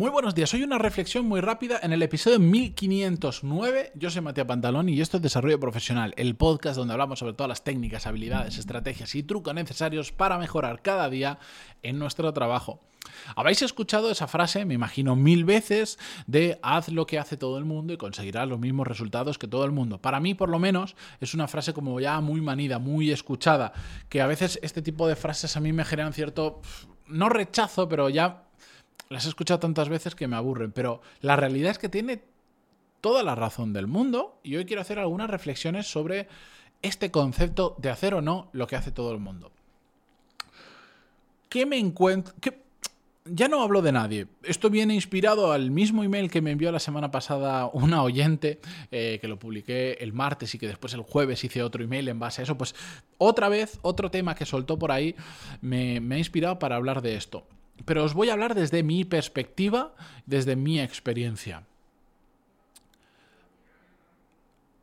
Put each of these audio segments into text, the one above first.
Muy buenos días, hoy una reflexión muy rápida en el episodio 1509. Yo soy Matías Pantalón y esto es Desarrollo Profesional, el podcast donde hablamos sobre todas las técnicas, habilidades, estrategias y trucos necesarios para mejorar cada día en nuestro trabajo. Habéis escuchado esa frase, me imagino, mil veces de haz lo que hace todo el mundo y conseguirás los mismos resultados que todo el mundo. Para mí, por lo menos, es una frase como ya muy manida, muy escuchada, que a veces este tipo de frases a mí me generan cierto, no rechazo, pero ya las he escuchado tantas veces que me aburren, pero la realidad es que tiene toda la razón del mundo y hoy quiero hacer algunas reflexiones sobre este concepto de hacer o no lo que hace todo el mundo. ¿Qué me encuentro? Ya no hablo de nadie. Esto viene inspirado al mismo email que me envió la semana pasada una oyente, eh, que lo publiqué el martes y que después el jueves hice otro email en base a eso. Pues otra vez, otro tema que soltó por ahí me, me ha inspirado para hablar de esto pero os voy a hablar desde mi perspectiva, desde mi experiencia.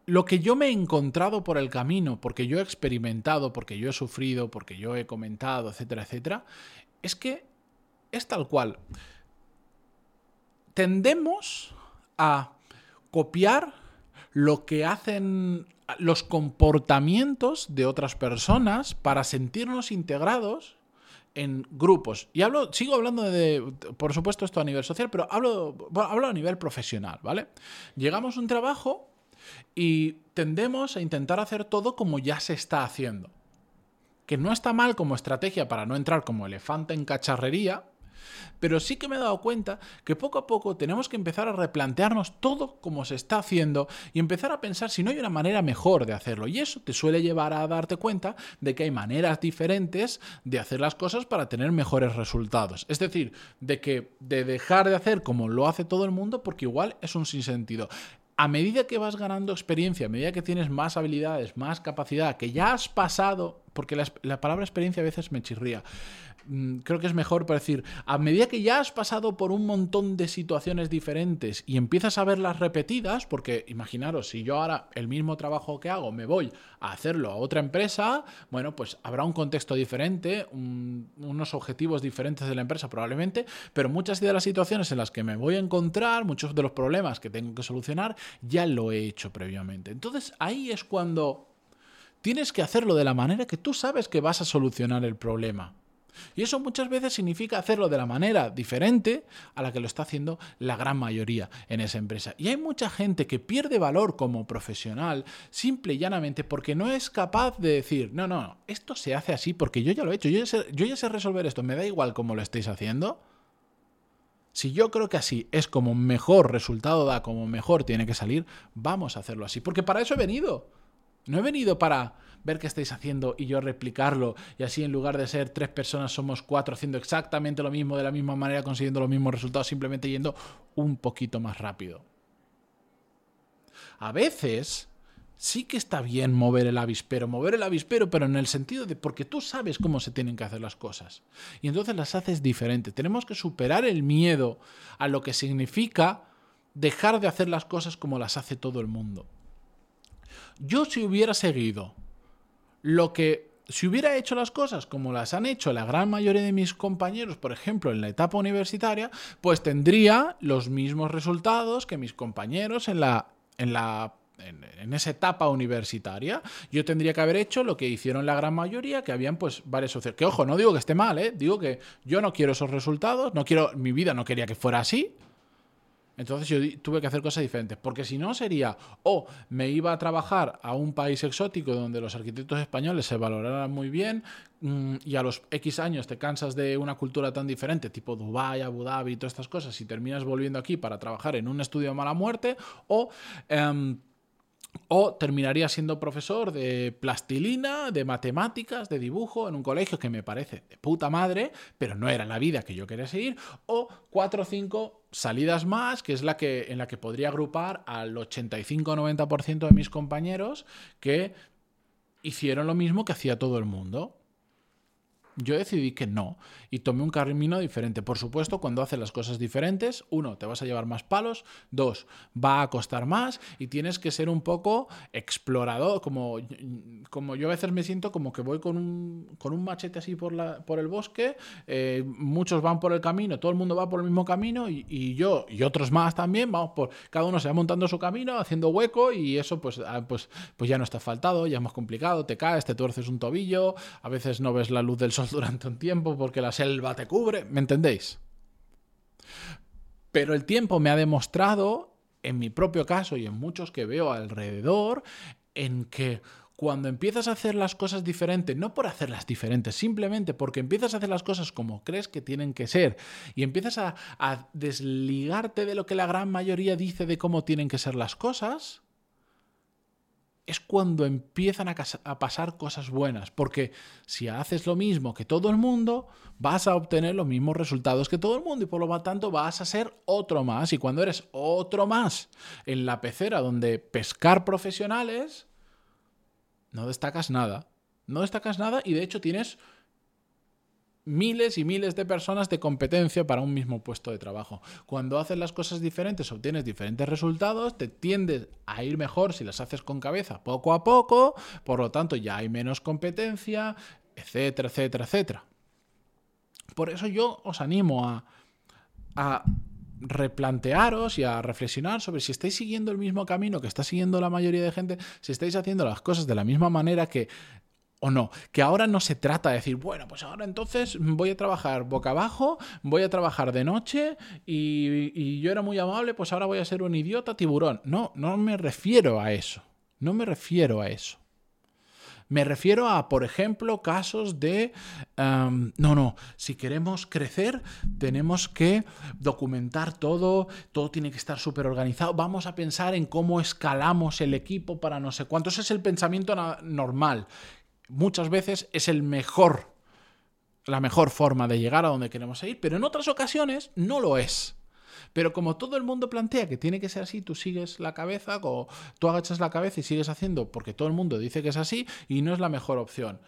Lo que yo me he encontrado por el camino, porque yo he experimentado, porque yo he sufrido, porque yo he comentado, etcétera, etcétera, es que es tal cual. Tendemos a copiar lo que hacen los comportamientos de otras personas para sentirnos integrados en grupos. Y hablo, sigo hablando de, por supuesto, esto a nivel social, pero hablo, hablo a nivel profesional, ¿vale? Llegamos a un trabajo y tendemos a intentar hacer todo como ya se está haciendo. Que no está mal como estrategia para no entrar como elefante en cacharrería, pero sí que me he dado cuenta que poco a poco tenemos que empezar a replantearnos todo como se está haciendo y empezar a pensar si no hay una manera mejor de hacerlo. Y eso te suele llevar a darte cuenta de que hay maneras diferentes de hacer las cosas para tener mejores resultados. Es decir, de que de dejar de hacer como lo hace todo el mundo porque igual es un sinsentido a medida que vas ganando experiencia, a medida que tienes más habilidades, más capacidad, que ya has pasado, porque la, la, palabra experiencia a veces me chirría, creo que es mejor para decir, a medida que ya has pasado por un montón de situaciones diferentes y empiezas a verlas repetidas, porque imaginaros, si yo ahora el mismo trabajo que hago me voy a hacerlo a otra empresa, bueno, pues habrá un contexto diferente, unos objetivos diferentes de la empresa probablemente, pero muchas de las situaciones en las que me voy a encontrar, muchos de los problemas que tengo que solucionar, ya lo he hecho previamente. Entonces ahí es cuando tienes que hacerlo de la manera que tú sabes que vas a solucionar el problema. Y eso muchas veces significa hacerlo de la manera diferente a la que lo está haciendo la gran mayoría en esa empresa. Y hay mucha gente que pierde valor como profesional simple y llanamente porque no es capaz de decir, no, no, esto se hace así porque yo ya lo he hecho, yo ya sé, yo ya sé resolver esto, me da igual cómo lo estéis haciendo. Si yo creo que así es como mejor resultado da, como mejor tiene que salir, vamos a hacerlo así. Porque para eso he venido. No he venido para ver qué estáis haciendo y yo replicarlo y así en lugar de ser tres personas somos cuatro haciendo exactamente lo mismo de la misma manera consiguiendo los mismos resultados simplemente yendo un poquito más rápido. A veces sí que está bien mover el avispero, mover el avispero, pero en el sentido de porque tú sabes cómo se tienen que hacer las cosas. Y entonces las haces diferente. Tenemos que superar el miedo a lo que significa dejar de hacer las cosas como las hace todo el mundo. Yo si hubiera seguido lo que, si hubiera hecho las cosas como las han hecho la gran mayoría de mis compañeros, por ejemplo, en la etapa universitaria, pues tendría los mismos resultados que mis compañeros en la, en la en, esa etapa universitaria, yo tendría que haber hecho lo que hicieron la gran mayoría, que habían pues varias opciones. Que ojo, no digo que esté mal, ¿eh? digo que yo no quiero esos resultados, no quiero, mi vida no quería que fuera así, entonces yo tuve que hacer cosas diferentes, porque si no sería o me iba a trabajar a un país exótico donde los arquitectos españoles se valoraran muy bien mm, y a los X años te cansas de una cultura tan diferente, tipo Dubái, Abu Dhabi y todas estas cosas, y terminas volviendo aquí para trabajar en un estudio de mala muerte, o... Em, o terminaría siendo profesor de plastilina, de matemáticas, de dibujo en un colegio que me parece de puta madre, pero no era la vida que yo quería seguir. O cuatro o cinco salidas más, que es la que, en la que podría agrupar al 85-90% de mis compañeros que hicieron lo mismo que hacía todo el mundo. Yo decidí que no y tomé un camino diferente. Por supuesto, cuando haces las cosas diferentes, uno, te vas a llevar más palos, dos, va a costar más y tienes que ser un poco explorador, como, como yo a veces me siento como que voy con un, con un machete así por, la, por el bosque, eh, muchos van por el camino, todo el mundo va por el mismo camino y, y, yo y otros más también, vamos por, cada uno se va montando su camino, haciendo hueco y eso pues, ah, pues, pues ya no está faltado, ya es más complicado, te caes, te tuerces un tobillo, a veces no ves la luz del sol durante un tiempo porque la selva te cubre, ¿me entendéis? Pero el tiempo me ha demostrado, en mi propio caso y en muchos que veo alrededor, en que cuando empiezas a hacer las cosas diferentes, no por hacerlas diferentes, simplemente porque empiezas a hacer las cosas como crees que tienen que ser y empiezas a, a desligarte de lo que la gran mayoría dice de cómo tienen que ser las cosas, es cuando empiezan a, pasar cosas buenas. Porque si haces lo mismo que todo el mundo, vas a obtener los mismos resultados que todo el mundo y por lo tanto vas a ser otro más. Y cuando eres otro más en la pecera donde pescar profesionales, no destacas nada. No destacas nada y de hecho tienes miles y miles de personas de competencia para un mismo puesto de trabajo. Cuando haces las cosas diferentes, obtienes diferentes resultados, te tiendes a ir mejor si las haces con cabeza poco a poco, por lo tanto ya hay menos competencia, etcétera, etcétera, etcétera. Por eso yo os animo a, a replantearos y a reflexionar sobre si estáis siguiendo el mismo camino que está siguiendo la mayoría de gente, si estáis haciendo las cosas de la misma manera que o no. Que ahora no se trata de decir, bueno, pues ahora entonces voy a trabajar boca abajo, voy a trabajar de noche y, y, yo era muy amable, pues ahora voy a ser un idiota tiburón. No, no me refiero a eso. No me refiero a eso. Me refiero a, por ejemplo, casos de, um, no, no, si queremos crecer, tenemos que documentar todo, todo tiene que estar súper organizado, vamos a pensar en cómo escalamos el equipo para no sé cuánto. Ese es el pensamiento normal muchas veces es el mejor, la mejor forma de llegar a donde queremos ir, pero en otras ocasiones no lo es. Pero como todo el mundo plantea que tiene que ser así, tú sigues la cabeza, o tú agachas la cabeza y sigues haciendo porque todo el mundo dice que es así y no es la mejor opción.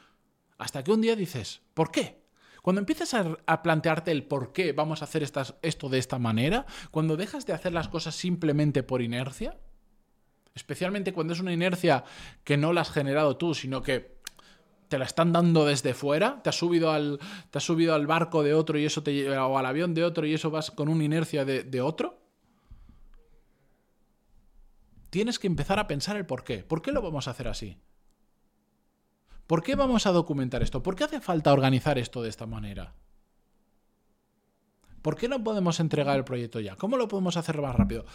Hasta que un día dices, ¿por qué? Cuando empiezas a, plantearte el por qué vamos a hacer estas, esto de esta manera, cuando dejas de hacer las cosas simplemente por inercia, especialmente cuando es una inercia que no la has generado tú, sino que te la están dando desde fuera, te has subido al, te has subido al barco de otro y eso te o al avión de otro y eso vas con una inercia de, de otro. Tienes que empezar a pensar el por qué. ¿Por qué lo vamos a hacer así? ¿Por qué vamos a documentar esto? ¿Por qué hace falta organizar esto de esta manera? ¿Por qué no podemos entregar el proyecto ya? ¿Cómo lo podemos hacer más rápido?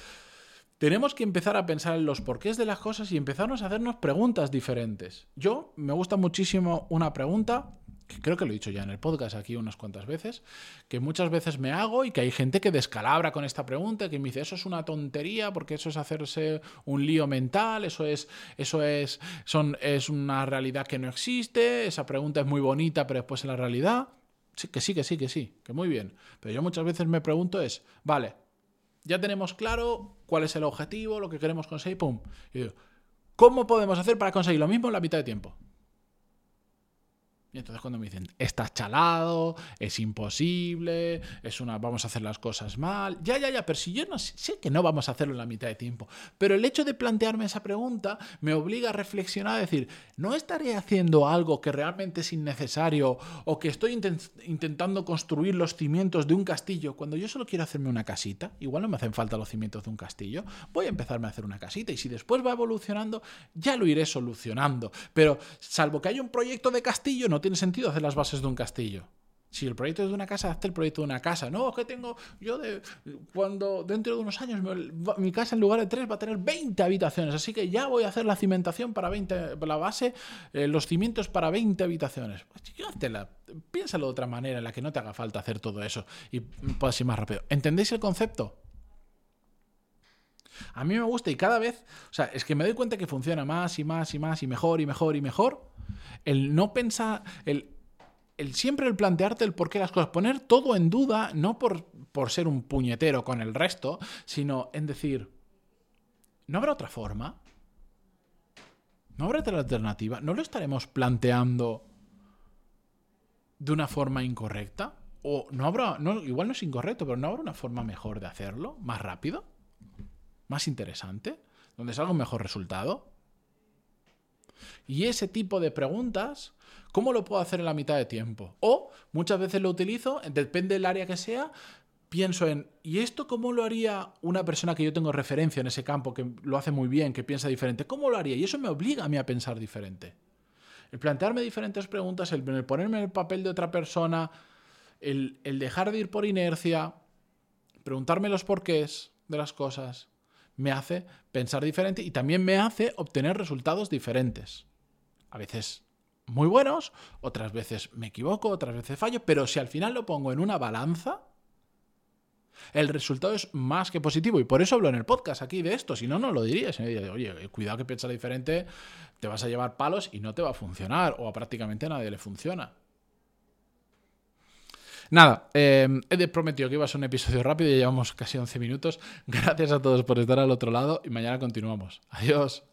Tenemos que empezar a pensar en los porqués de las cosas y empezarnos a hacernos preguntas diferentes. Yo me gusta muchísimo una pregunta que creo que lo he dicho ya en el podcast aquí unas cuantas veces, que muchas veces me hago y que hay gente que descalabra con esta pregunta, que me dice, eso es una tontería porque eso es hacerse un lío mental, eso es, eso es, es una realidad que no existe, esa pregunta es muy bonita, pero después en la realidad, sí, que sí, que sí, que sí, que muy bien. Pero yo muchas veces me pregunto es, vale, ya tenemos claro cuál es el objetivo, lo que queremos conseguir, pum. ¿cómo podemos hacer para conseguir lo mismo en la mitad de tiempo? Y entonces cuando me dicen, estás chalado, es imposible, es una, vamos a hacer las cosas mal. Ya, ya, ya, pero si yo no sé que no vamos a hacerlo en la mitad de tiempo. Pero el hecho de plantearme esa pregunta me obliga a reflexionar, a decir, ¿no estaré haciendo algo que realmente es innecesario o que estoy intent intentando construir los cimientos de un castillo cuando yo solo quiero hacerme una casita? Igual no me hacen falta los cimientos de un castillo. Voy a empezarme a hacer una casita y si después va evolucionando, ya lo iré solucionando. Pero salvo que haya un proyecto de castillo, no tiene sentido hacer las bases de un castillo. Si el proyecto es de una casa, hazte el proyecto de una casa. No, es que tengo, yo de, cuando dentro de unos años mi casa en lugar de tres va a tener 20 habitaciones, así que ya voy a hacer la cimentación para 20, la base, eh, los cimientos para 20 habitaciones. Pues piénsalo de otra manera en la que no te haga falta hacer todo eso y puedas ir más rápido. ¿Entendéis el concepto? A mí me gusta y cada vez, o sea, es que me doy cuenta que funciona más y más y más y mejor y mejor y mejor el no pensar, el, el siempre el plantearte el por qué las cosas, poner todo en duda, no por, por ser un puñetero con el resto, sino en decir, ¿no habrá otra forma? ¿No habrá otra alternativa? ¿No lo estaremos planteando de una forma incorrecta? ¿O no habrá, no, igual no es incorrecto, pero no habrá una forma mejor de hacerlo? ¿Más rápido? ¿Más interesante? ¿Donde salga un mejor resultado? Y ese tipo de preguntas, ¿cómo lo puedo hacer en la mitad de tiempo? O muchas veces lo utilizo, depende del área que sea, pienso en, ¿y esto cómo lo haría una persona que yo tengo referencia en ese campo, que lo hace muy bien, que piensa diferente? ¿Cómo lo haría? Y eso me obliga a mí a pensar diferente. El plantearme diferentes preguntas, el, ponerme en el papel de otra persona, el, el dejar de ir por inercia, preguntarme los porqués de las cosas, me hace pensar diferente y también me hace obtener resultados diferentes. A veces muy buenos, otras veces me equivoco, otras veces fallo, pero si al final lo pongo en una balanza, el resultado es más que positivo. Y por eso hablo en el podcast aquí de esto. Si no, no lo diría. Si oye, cuidado que piensas diferente, te vas a llevar palos y no te va a funcionar. O a prácticamente a nadie le funciona. Nada, eh, he prometido que iba a ser un episodio rápido y llevamos casi 11 minutos. Gracias a todos por estar al otro lado y mañana continuamos. Adiós.